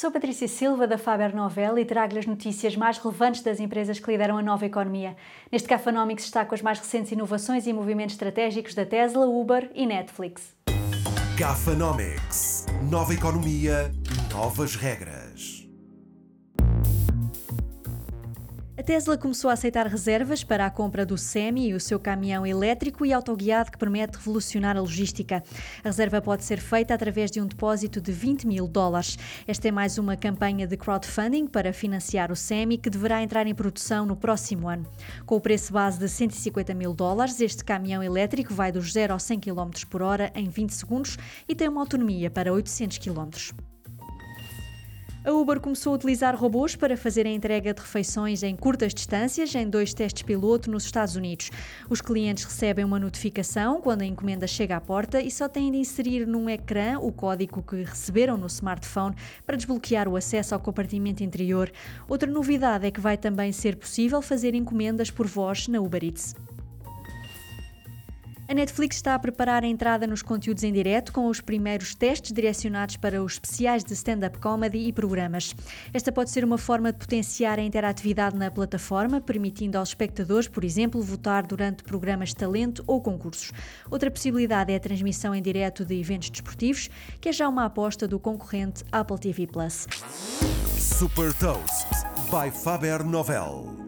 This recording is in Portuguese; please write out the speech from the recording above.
Sou Patrícia Silva da Faber Novel e trago-lhe as notícias mais relevantes das empresas que lideram a nova economia. Neste Cafanomics está com as mais recentes inovações e movimentos estratégicos da Tesla, Uber e Netflix. Cafanomics. Nova economia, novas regras. Tesla começou a aceitar reservas para a compra do Semi, o seu caminhão elétrico e autoguiado que promete revolucionar a logística. A reserva pode ser feita através de um depósito de 20 mil dólares. Esta é mais uma campanha de crowdfunding para financiar o Semi, que deverá entrar em produção no próximo ano. Com o preço base de 150 mil dólares, este caminhão elétrico vai dos 0 aos 100 km por hora em 20 segundos e tem uma autonomia para 800 km. A Uber começou a utilizar robôs para fazer a entrega de refeições em curtas distâncias em dois testes piloto nos Estados Unidos. Os clientes recebem uma notificação quando a encomenda chega à porta e só têm de inserir num ecrã o código que receberam no smartphone para desbloquear o acesso ao compartimento interior. Outra novidade é que vai também ser possível fazer encomendas por voz na Uber Eats. A Netflix está a preparar a entrada nos conteúdos em direto com os primeiros testes direcionados para os especiais de stand-up comedy e programas. Esta pode ser uma forma de potenciar a interatividade na plataforma, permitindo aos espectadores, por exemplo, votar durante programas de talento ou concursos. Outra possibilidade é a transmissão em direto de eventos desportivos, que é já uma aposta do concorrente Apple TV Plus. Super Toast by Faber Novel.